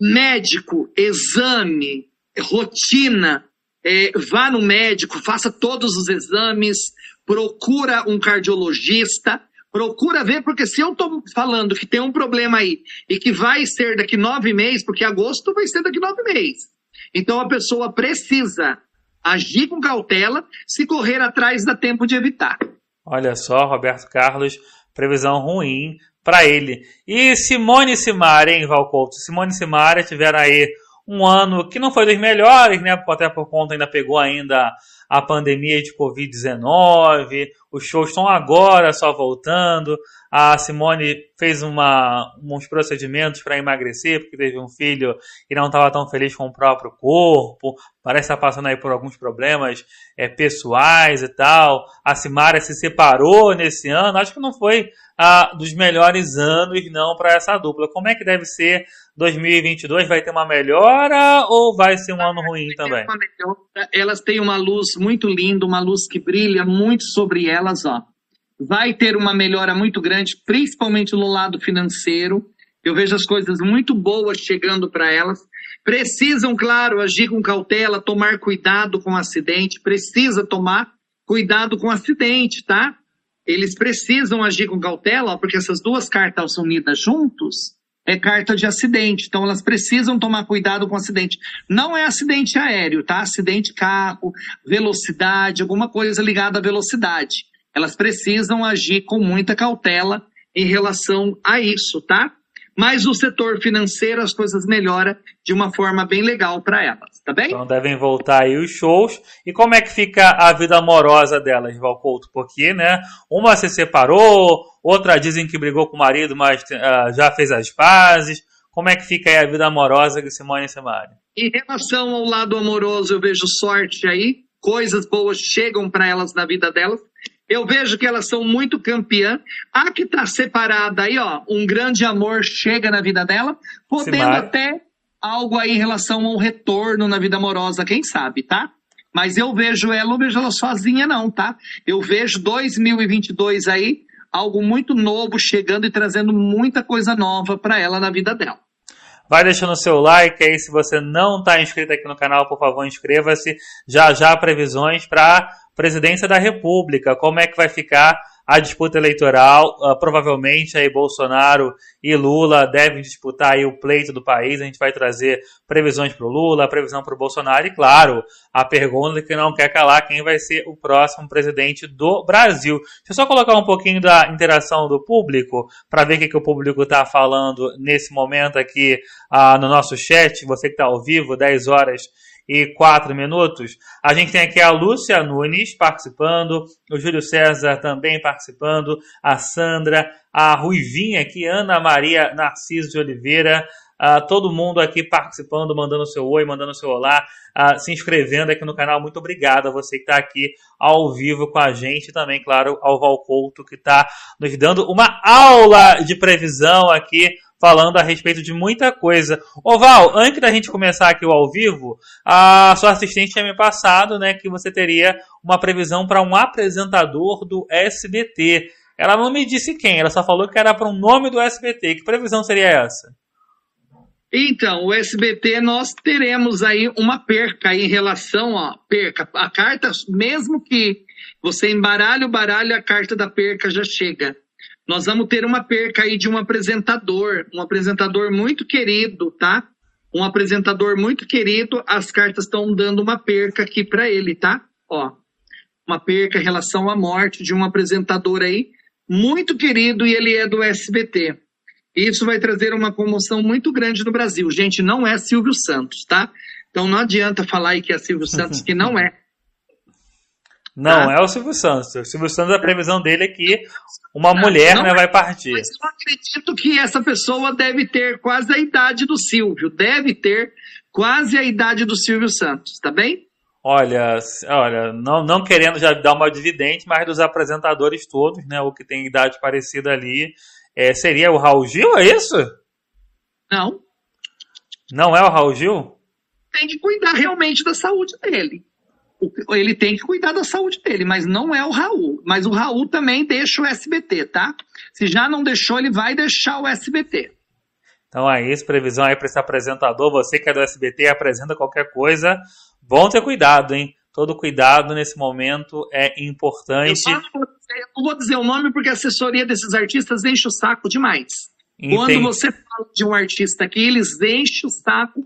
Speaker 2: Médico, exame, rotina, é, vá no médico, faça todos os exames, procura um cardiologista, procura ver, porque se eu estou falando que tem um problema aí e que vai ser daqui nove meses, porque agosto vai ser daqui nove meses. Então a pessoa precisa agir com cautela, se correr atrás dá tempo de evitar.
Speaker 1: Olha só, Roberto Carlos, previsão ruim para ele. E Simone e Simaria, hein, Valcouto? Simone e Simaria tiveram aí um ano que não foi dos melhores, né? Até por conta ainda pegou ainda a pandemia de Covid-19, os shows estão agora só voltando. A Simone fez uma, uns procedimentos para emagrecer, porque teve um filho e não estava tão feliz com o próprio corpo. Parece estar passando aí por alguns problemas é, pessoais e tal. A Simara se separou nesse ano. Acho que não foi ah, dos melhores anos, não, para essa dupla. Como é que deve ser 2022? Vai ter uma melhora ou vai ser um ano ruim também?
Speaker 2: Elas têm uma luz muito linda, uma luz que brilha muito sobre elas, ó vai ter uma melhora muito grande, principalmente no lado financeiro. Eu vejo as coisas muito boas chegando para elas. Precisam, claro, agir com cautela, tomar cuidado com o acidente. Precisa tomar cuidado com o acidente, tá? Eles precisam agir com cautela, porque essas duas cartas unidas juntos é carta de acidente. Então elas precisam tomar cuidado com acidente. Não é acidente aéreo, tá? Acidente carro, velocidade, alguma coisa ligada à velocidade elas precisam agir com muita cautela em relação a isso, tá? Mas o setor financeiro as coisas melhoram de uma forma bem legal para elas, tá bem?
Speaker 1: Então devem voltar aí os shows. E como é que fica a vida amorosa delas, Valcouto? Porque, né, uma se separou, outra dizem que brigou com o marido, mas uh, já fez as pazes. Como é que fica aí a vida amorosa de Simone e Simari?
Speaker 2: Em relação ao lado amoroso, eu vejo sorte aí. Coisas boas chegam para elas na vida delas. Eu vejo que elas são muito campeã. A que está separada aí, ó, um grande amor chega na vida dela, podendo até algo aí em relação ao retorno na vida amorosa, quem sabe, tá? Mas eu vejo ela, não vejo ela sozinha não, tá? Eu vejo 2022 aí, algo muito novo chegando e trazendo muita coisa nova para ela na vida dela.
Speaker 1: Vai deixando o seu like aí, se você não está inscrito aqui no canal, por favor, inscreva-se. Já já previsões para presidência da República, como é que vai ficar a disputa eleitoral. Uh, provavelmente aí Bolsonaro e Lula devem disputar aí o pleito do país. A gente vai trazer previsões para o Lula, previsão para o Bolsonaro e, claro, a pergunta que não quer calar quem vai ser o próximo presidente do Brasil. Deixa eu só colocar um pouquinho da interação do público para ver o que, que o público está falando nesse momento aqui uh, no nosso chat. Você que está ao vivo, 10 horas e quatro minutos. A gente tem aqui a Lúcia Nunes participando, o Júlio César também participando, a Sandra, a Ruivinha aqui, Ana Maria Narciso de Oliveira, Uh, todo mundo aqui participando, mandando seu oi, mandando seu olá, uh, se inscrevendo aqui no canal. Muito obrigado a você que está aqui ao vivo com a gente. Também, claro, ao Valcouto que está nos dando uma aula de previsão aqui falando a respeito de muita coisa. Oval, antes da gente começar aqui o ao vivo, a sua assistente tinha me passado, né, que você teria uma previsão para um apresentador do SBT. Ela não me disse quem, ela só falou que era para um nome do SBT. Que previsão seria essa?
Speaker 2: Então, o SBT nós teremos aí uma perca em relação a perca. A carta, mesmo que você embaralhe o baralho, a carta da perca já chega nós vamos ter uma perca aí de um apresentador, um apresentador muito querido, tá? Um apresentador muito querido, as cartas estão dando uma perca aqui para ele, tá? Ó, uma perca em relação à morte de um apresentador aí muito querido e ele é do SBT. Isso vai trazer uma comoção muito grande no Brasil. Gente, não é Silvio Santos, tá? Então não adianta falar aí que é Silvio Santos, que não é.
Speaker 1: Não, ah. é o Silvio Santos. O Silvio Santos, a previsão dele é que uma ah, mulher né, vai partir. Mas
Speaker 2: eu acredito que essa pessoa deve ter quase a idade do Silvio. Deve ter quase a idade do Silvio Santos, tá bem?
Speaker 1: Olha, olha, não, não querendo já dar uma dividente, mas dos apresentadores todos, né? O que tem idade parecida ali, é, seria o Raul Gil, é isso?
Speaker 2: Não.
Speaker 1: Não é o Raul Gil?
Speaker 2: Tem que cuidar realmente da saúde dele ele tem que cuidar da saúde dele, mas não é o Raul. Mas o Raul também deixa o SBT, tá? Se já não deixou, ele vai deixar o SBT.
Speaker 1: Então é isso, previsão aí para esse apresentador. Você que é do SBT apresenta qualquer coisa, Vão ter cuidado, hein? Todo cuidado nesse momento é importante. Eu
Speaker 2: não vou dizer o nome porque a assessoria desses artistas enche o saco demais. Entendi. Quando você fala de um artista aqui, eles enchem o saco.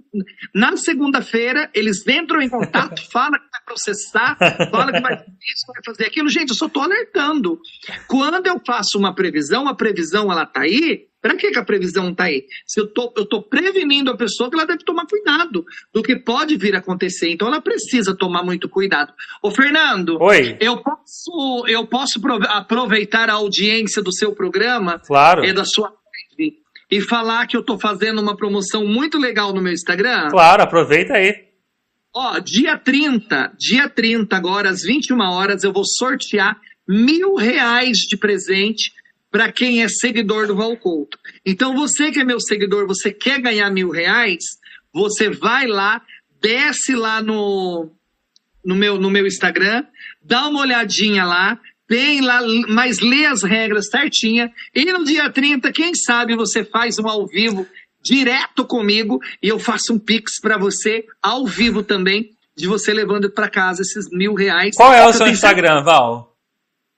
Speaker 2: Na segunda-feira, eles entram em contato, [LAUGHS] falam que vai processar, falam que vai fazer isso, vai fazer aquilo. Gente, eu só estou alertando. Quando eu faço uma previsão, a previsão ela está aí. Para que, que, a previsão está aí? Se eu tô, eu tô prevenindo a pessoa que ela deve tomar cuidado do que pode vir a acontecer. Então ela precisa tomar muito cuidado. Ô Fernando,
Speaker 1: Oi.
Speaker 2: eu posso eu posso aproveitar a audiência do seu programa
Speaker 1: claro.
Speaker 2: e da sua e falar que eu tô fazendo uma promoção muito legal no meu Instagram?
Speaker 1: Claro, aproveita aí.
Speaker 2: Ó, dia 30, dia 30 agora, às 21 horas, eu vou sortear mil reais de presente para quem é seguidor do Valcouto. Então, você que é meu seguidor, você quer ganhar mil reais, você vai lá, desce lá no, no, meu, no meu Instagram, dá uma olhadinha lá, tem lá, mas lê as regras certinha. E no dia 30, quem sabe você faz um ao vivo direto comigo e eu faço um pix para você ao vivo também, de você levando para casa esses mil reais.
Speaker 1: Qual é o seu Instagram, Val?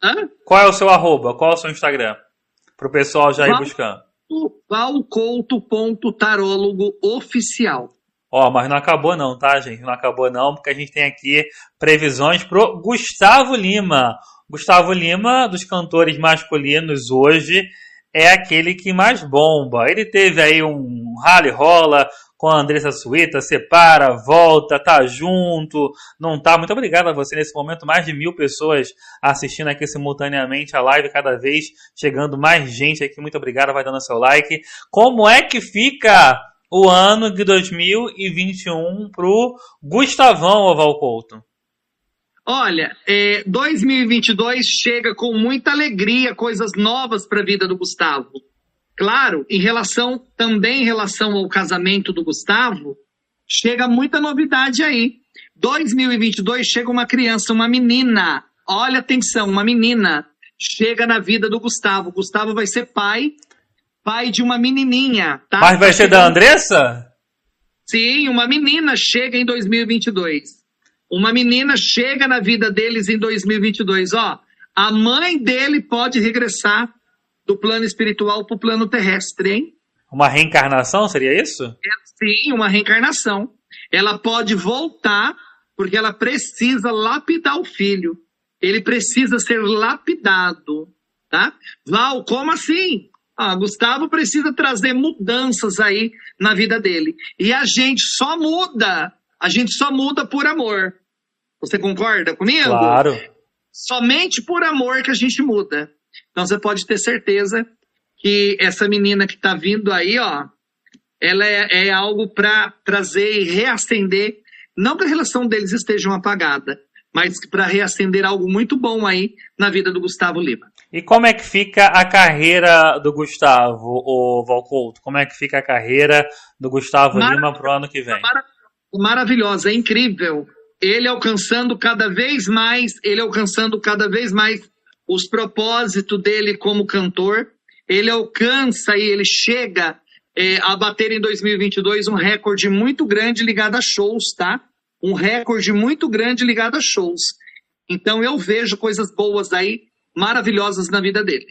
Speaker 1: Hã? Qual é o seu arroba? Qual é o seu Instagram? Para o pessoal já Val, ir buscando.
Speaker 2: Valcouto.tarólogo oficial.
Speaker 1: Ó, mas não acabou não, tá, gente? Não acabou não, porque a gente tem aqui previsões pro Gustavo Lima, Gustavo Lima, dos cantores masculinos hoje, é aquele que mais bomba. Ele teve aí um rally rola com a Andressa Suíta, separa, volta, tá junto, não tá. Muito obrigado a você nesse momento, mais de mil pessoas assistindo aqui simultaneamente a live, cada vez chegando mais gente aqui. Muito obrigado, vai dando seu like. Como é que fica o ano de 2021 pro Gustavão Oval Couto?
Speaker 2: Olha, é, 2022 chega com muita alegria, coisas novas para a vida do Gustavo. Claro, em relação também em relação ao casamento do Gustavo, chega muita novidade aí. 2022 chega uma criança, uma menina. Olha atenção, uma menina chega na vida do Gustavo. Gustavo vai ser pai, pai de uma menininha, tá?
Speaker 1: Mas vai ser da Andressa?
Speaker 2: Sim, uma menina chega em 2022. Uma menina chega na vida deles em 2022, ó, a mãe dele pode regressar do plano espiritual para o plano terrestre, hein?
Speaker 1: Uma reencarnação, seria isso? É,
Speaker 2: sim, uma reencarnação. Ela pode voltar porque ela precisa lapidar o filho. Ele precisa ser lapidado, tá? Val, como assim? Ah, Gustavo precisa trazer mudanças aí na vida dele. E a gente só muda a gente só muda por amor. Você concorda comigo?
Speaker 1: Claro.
Speaker 2: Somente por amor que a gente muda. Então você pode ter certeza que essa menina que está vindo aí, ó, ela é, é algo para trazer e reacender, não que a relação deles esteja apagada, mas para reacender algo muito bom aí na vida do Gustavo Lima.
Speaker 1: E como é que fica a carreira do Gustavo, o Valcouto? Como é que fica a carreira do Gustavo Lima para o ano que vem?
Speaker 2: maravilhosa, é incrível. Ele alcançando cada vez mais, ele alcançando cada vez mais os propósitos dele como cantor. Ele alcança e ele chega é, a bater em 2022 um recorde muito grande ligado a shows, tá? Um recorde muito grande ligado a shows. Então eu vejo coisas boas aí, maravilhosas na vida dele.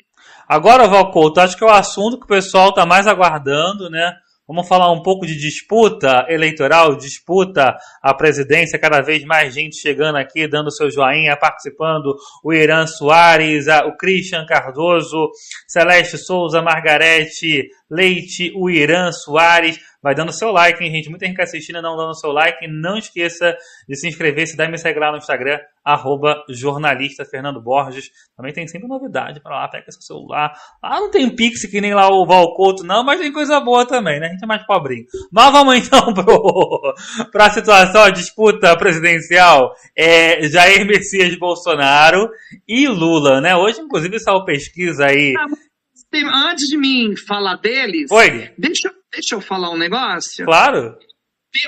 Speaker 1: Agora, Valcouto, acho que é o assunto que o pessoal está mais aguardando, né? Vamos falar um pouco de disputa eleitoral, disputa à presidência, cada vez mais gente chegando aqui, dando seu joinha, participando. O Irã Soares, o Christian Cardoso, Celeste Souza, Margarete Leite, o Irã Soares. Vai dando seu like, hein, gente? Muita gente assistindo não dando seu like. Não esqueça de se inscrever, se dá me seguir lá no Instagram, arroba jornalista Fernando Borges. Também tem sempre novidade para lá, pega seu celular. Ah, não tem Pix que nem lá o Valcoto, não, mas tem coisa boa também, né? A gente é mais pobrinho. Mas vamos então [LAUGHS] para a situação, a disputa presidencial. É Jair Messias Bolsonaro e Lula, né? Hoje, inclusive, saiu pesquisa aí.
Speaker 2: Antes de mim falar deles,
Speaker 1: Oi.
Speaker 2: deixa eu Deixa eu falar um negócio.
Speaker 1: Claro.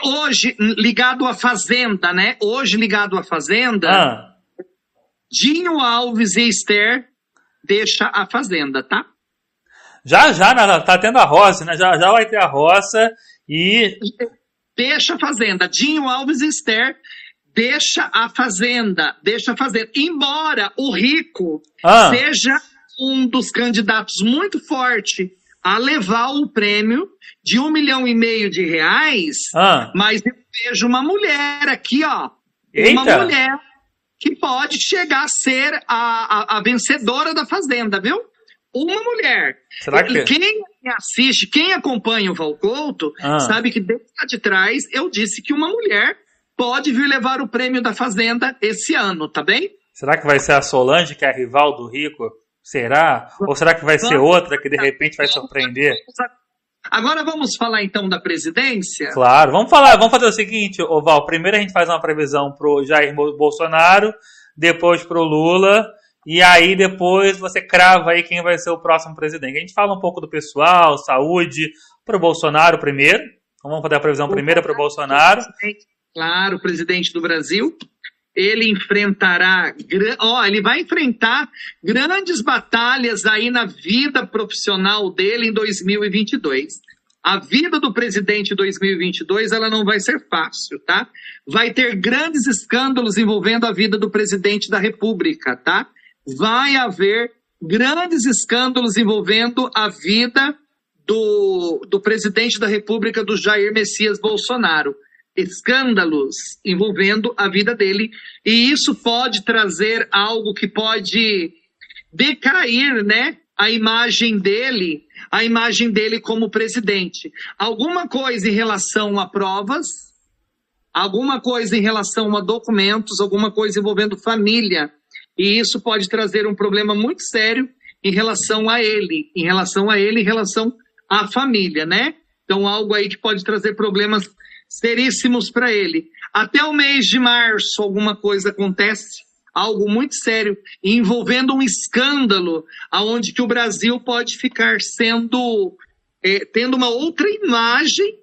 Speaker 2: Hoje, ligado à Fazenda, né? Hoje, ligado à Fazenda, ah. Dinho Alves e Esther deixa a Fazenda, tá?
Speaker 1: Já, já, tá tendo a roça, né? Já, já vai ter a roça e.
Speaker 2: Deixa a Fazenda. Dinho Alves e Esther deixa a fazenda, deixa a fazenda. Embora o rico ah. seja um dos candidatos muito forte a levar o prêmio de um milhão e meio de reais, ah. mas eu vejo uma mulher aqui, ó. Eita. Uma mulher que pode chegar a ser a, a, a vencedora da Fazenda, viu? Uma mulher.
Speaker 1: Será que...
Speaker 2: Quem assiste, quem acompanha o Valcouto, ah. sabe que desde lá de trás eu disse que uma mulher pode vir levar o prêmio da Fazenda esse ano, tá bem?
Speaker 1: Será que vai ser a Solange, que é a rival do Rico? Será? Ou será que vai ser outra que de repente vai surpreender?
Speaker 2: Agora vamos falar então da presidência?
Speaker 1: Claro, vamos falar, vamos fazer o seguinte, Oval. Primeiro a gente faz uma previsão pro Jair Bolsonaro, depois pro Lula, e aí depois você crava aí quem vai ser o próximo presidente. A gente fala um pouco do pessoal, saúde, pro Bolsonaro primeiro. Então vamos fazer a previsão primeiro pro Bolsonaro.
Speaker 2: Claro, presidente do Brasil ele enfrentará, ó, ele vai enfrentar grandes batalhas aí na vida profissional dele em 2022. A vida do presidente em 2022 ela não vai ser fácil, tá? Vai ter grandes escândalos envolvendo a vida do presidente da República, tá? Vai haver grandes escândalos envolvendo a vida do, do presidente da República, do Jair Messias Bolsonaro escândalos envolvendo a vida dele, e isso pode trazer algo que pode decair, né, a imagem dele, a imagem dele como presidente. Alguma coisa em relação a provas, alguma coisa em relação a documentos, alguma coisa envolvendo família, e isso pode trazer um problema muito sério em relação a ele, em relação a ele, em relação à família, né? Então, algo aí que pode trazer problemas seríssimos para ele. Até o mês de março, alguma coisa acontece, algo muito sério, envolvendo um escândalo, aonde que o Brasil pode ficar sendo, é, tendo uma outra imagem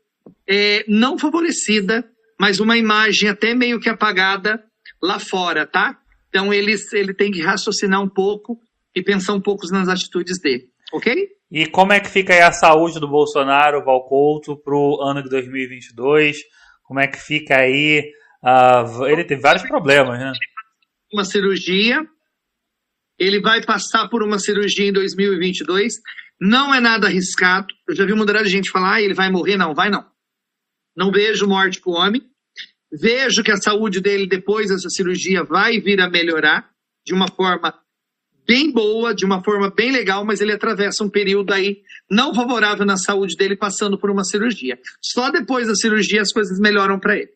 Speaker 2: é, não favorecida, mas uma imagem até meio que apagada lá fora, tá? Então ele, ele tem que raciocinar um pouco e pensar um pouco nas atitudes dele, ok?
Speaker 1: E como é que fica aí a saúde do Bolsonaro, Valcouto, para o ano de 2022? Como é que fica aí? Uh, ele tem vários problemas, né?
Speaker 2: Uma cirurgia. Ele vai passar por uma cirurgia em 2022. Não é nada arriscado. Eu já vi uma de gente falar, ah, ele vai morrer. Não, vai não. Não vejo morte para o homem. Vejo que a saúde dele depois dessa cirurgia vai vir a melhorar de uma forma bem boa, de uma forma bem legal, mas ele atravessa um período aí não favorável na saúde dele, passando por uma cirurgia. Só depois da cirurgia as coisas melhoram para ele.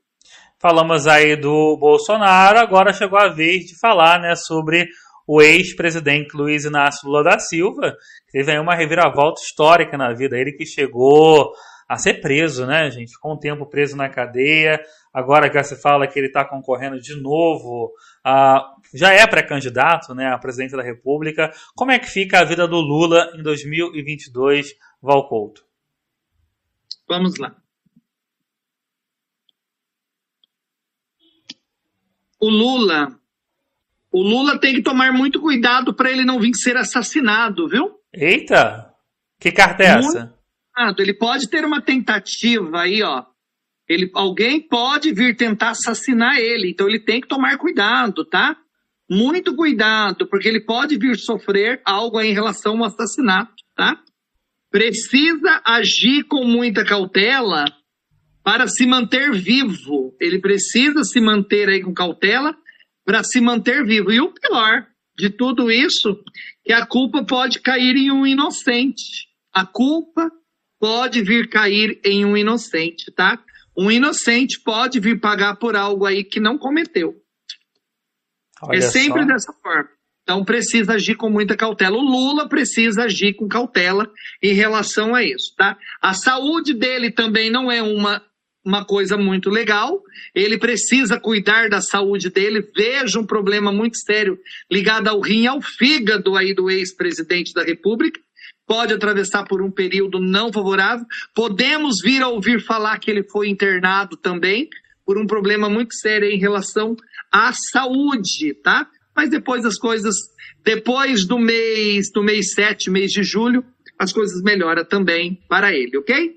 Speaker 1: Falamos aí do Bolsonaro, agora chegou a vez de falar né, sobre o ex-presidente Luiz Inácio Lula da Silva, que teve aí uma reviravolta histórica na vida. Ele que chegou a ser preso, né, gente? Ficou um tempo preso na cadeia. Agora que se fala que ele está concorrendo de novo, já é pré-candidato né, à presidência da República. Como é que fica a vida do Lula em 2022, Valcouto?
Speaker 2: Vamos lá. O Lula, o Lula tem que tomar muito cuidado para ele não vir ser assassinado, viu?
Speaker 1: Eita! Que carta é essa?
Speaker 2: Ele pode ter uma tentativa aí, ó. Ele, alguém pode vir tentar assassinar ele, então ele tem que tomar cuidado, tá? Muito cuidado, porque ele pode vir sofrer algo em relação ao assassinato, tá? Precisa agir com muita cautela para se manter vivo. Ele precisa se manter aí com cautela para se manter vivo. E o pior de tudo isso, que a culpa pode cair em um inocente. A culpa pode vir cair em um inocente, tá? Um inocente pode vir pagar por algo aí que não cometeu. Olha é sempre só. dessa forma. Então precisa agir com muita cautela. O Lula precisa agir com cautela em relação a isso, tá? A saúde dele também não é uma uma coisa muito legal. Ele precisa cuidar da saúde dele. Veja um problema muito sério ligado ao rim, ao fígado aí do ex-presidente da República pode atravessar por um período não favorável. Podemos vir a ouvir falar que ele foi internado também por um problema muito sério em relação à saúde, tá? Mas depois as coisas, depois do mês, do mês 7, mês de julho, as coisas melhoram também para ele, ok?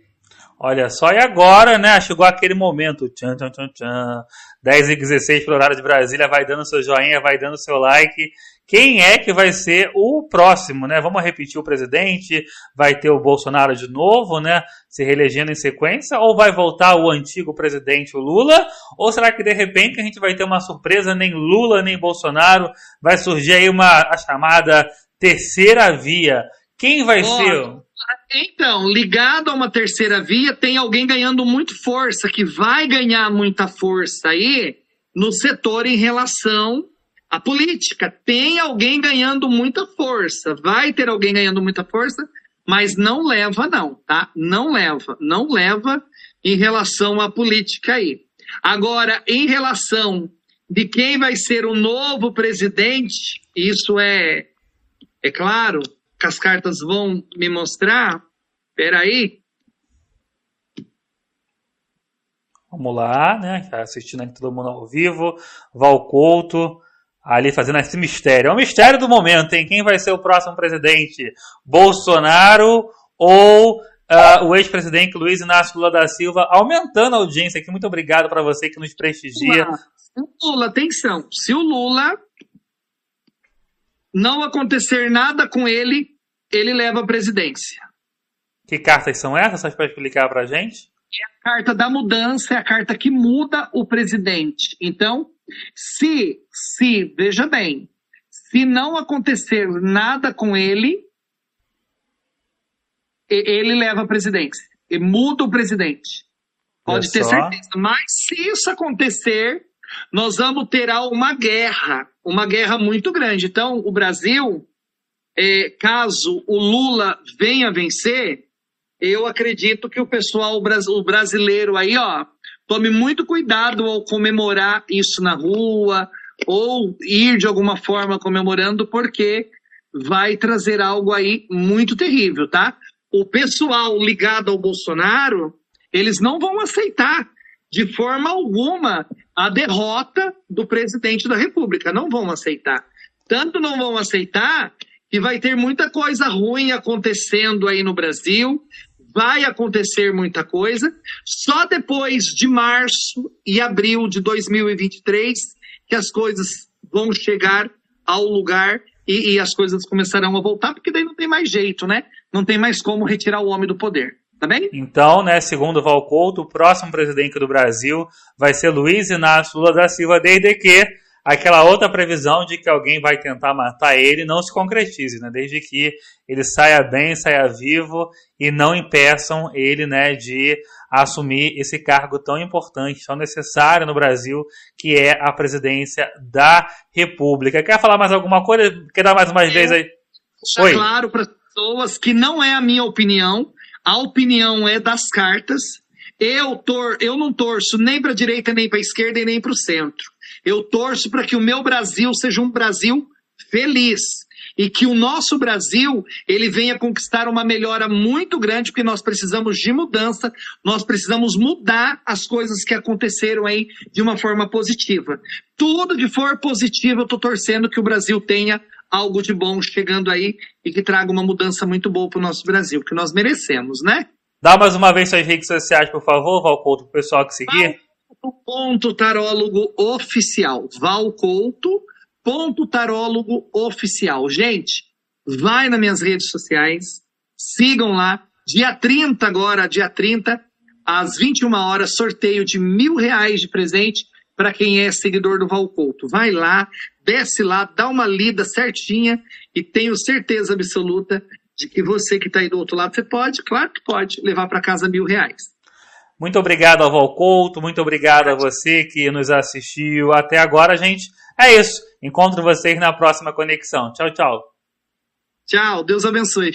Speaker 1: Olha só, e agora, né? Chegou aquele momento. Tchan, tchan, tchan, tchan. 10 e 16 para o horário de Brasília. Vai dando seu joinha, vai dando seu like. Quem é que vai ser o próximo, né? Vamos repetir o presidente? Vai ter o Bolsonaro de novo, né? Se reelegendo em sequência? Ou vai voltar o antigo presidente, o Lula? Ou será que de repente a gente vai ter uma surpresa? Nem Lula, nem Bolsonaro. Vai surgir aí uma a chamada terceira via. Quem vai ser?
Speaker 2: Então, ligado a uma terceira via, tem alguém ganhando muito força, que vai ganhar muita força aí no setor em relação à política. Tem alguém ganhando muita força, vai ter alguém ganhando muita força, mas não leva, não, tá? Não leva, não leva em relação à política aí. Agora, em relação de quem vai ser o novo presidente, isso é, é claro, que as cartas vão me mostrar. Espera aí.
Speaker 1: Vamos lá, né? Tá assistindo aqui todo mundo ao vivo. Valcouto ali fazendo esse mistério. É o mistério do momento, hein? Quem vai ser o próximo presidente? Bolsonaro ou uh, o ex-presidente Luiz Inácio Lula da Silva? Aumentando a audiência aqui. Muito obrigado para você que nos prestigia.
Speaker 2: Lula, atenção. Se o Lula não acontecer nada com ele, ele leva a presidência.
Speaker 1: Que cartas são essas? Você pode explicar para a gente?
Speaker 2: É a carta da mudança, é a carta que muda o presidente. Então, se, se, veja bem, se não acontecer nada com ele, ele leva a presidência. E muda o presidente. Pode é ter só. certeza. Mas se isso acontecer, nós vamos ter uma guerra, uma guerra muito grande. Então, o Brasil, é, caso o Lula venha vencer, eu acredito que o pessoal o brasileiro aí, ó, tome muito cuidado ao comemorar isso na rua ou ir de alguma forma comemorando, porque vai trazer algo aí muito terrível, tá? O pessoal ligado ao Bolsonaro, eles não vão aceitar de forma alguma a derrota do presidente da República. Não vão aceitar. Tanto não vão aceitar que vai ter muita coisa ruim acontecendo aí no Brasil. Vai acontecer muita coisa. Só depois de março e abril de 2023 que as coisas vão chegar ao lugar e, e as coisas começarão a voltar, porque daí não tem mais jeito, né? Não tem mais como retirar o homem do poder. Tá bem?
Speaker 1: Então, né, segundo Valcouto, o próximo presidente do Brasil vai ser Luiz Inácio Lula da Silva, desde que aquela outra previsão de que alguém vai tentar matar ele não se concretize, né? Desde que ele saia bem, saia vivo e não impeçam ele, né, de assumir esse cargo tão importante, tão necessário no Brasil, que é a presidência da República. Quer falar mais alguma coisa? Quer dar mais uma vez aí?
Speaker 2: Deixar claro para as pessoas que não é a minha opinião, a opinião é das cartas. Eu, tor eu não torço nem para a direita, nem para a esquerda e nem para o centro. Eu torço para que o meu Brasil seja um Brasil feliz e que o nosso Brasil ele venha conquistar uma melhora muito grande, porque nós precisamos de mudança, nós precisamos mudar as coisas que aconteceram aí de uma forma positiva. Tudo que for positivo, eu estou torcendo que o Brasil tenha algo de bom chegando aí e que traga uma mudança muito boa para o nosso Brasil, que nós merecemos, né?
Speaker 1: Dá mais uma vez suas redes sociais, por favor, Valcouto, para o pessoal que seguir.
Speaker 2: Ponto tarólogo oficial. Valcouto, ponto tarólogo oficial. Gente, vai nas minhas redes sociais, sigam lá. Dia 30 agora, dia 30, às 21 horas, sorteio de mil reais de presente para quem é seguidor do Valcouto. Vai lá, desce lá, dá uma lida certinha e tenho certeza absoluta de que você que está aí do outro lado, você pode, claro que pode, levar para casa mil reais.
Speaker 1: Muito obrigado ao Valcouto, muito obrigado a você que nos assistiu até agora, gente. É isso. Encontro vocês na próxima conexão. Tchau, tchau.
Speaker 2: Tchau, Deus abençoe.